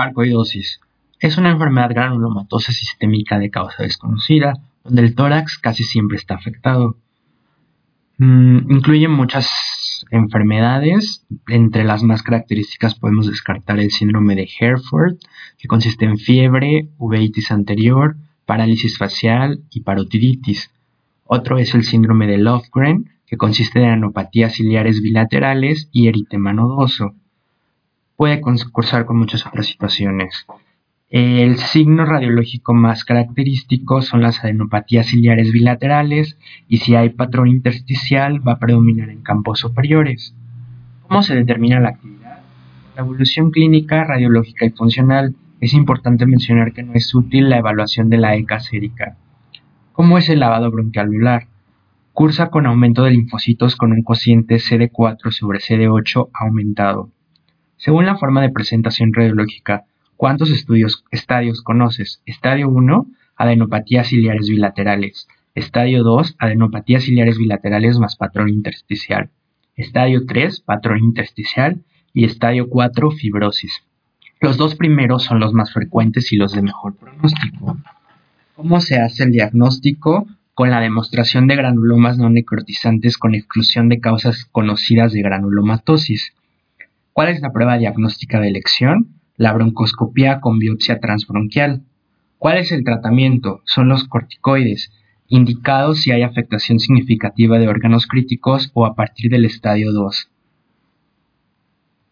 Sarcoidosis. Es una enfermedad granulomatosa sistémica de causa desconocida, donde el tórax casi siempre está afectado. Mm, incluye muchas enfermedades. Entre las más características podemos descartar el síndrome de Hereford, que consiste en fiebre, uveitis anterior, parálisis facial y parotiditis. Otro es el síndrome de Lofgren, que consiste en anopatías ciliares bilaterales y eritema nodoso. Puede concursar con muchas otras situaciones. El signo radiológico más característico son las adenopatías ciliares bilaterales y si hay patrón intersticial va a predominar en campos superiores. ¿Cómo se determina la actividad? La evolución clínica, radiológica y funcional. Es importante mencionar que no es útil la evaluación de la ECA sérica. ¿Cómo es el lavado bronquialular? Cursa con aumento de linfocitos con un cociente CD4 sobre CD8 aumentado. Según la forma de presentación radiológica, ¿Cuántos estudios, estadios conoces? Estadio 1, adenopatías ciliares bilaterales. Estadio 2, adenopatías ciliares bilaterales más patrón intersticial. Estadio 3, patrón intersticial. Y estadio 4, fibrosis. Los dos primeros son los más frecuentes y los de mejor pronóstico. ¿Cómo se hace el diagnóstico? Con la demostración de granulomas no necrotizantes con exclusión de causas conocidas de granulomatosis. ¿Cuál es la prueba diagnóstica de elección? la broncoscopía con biopsia transbronquial. ¿Cuál es el tratamiento? Son los corticoides, indicados si hay afectación significativa de órganos críticos o a partir del estadio 2.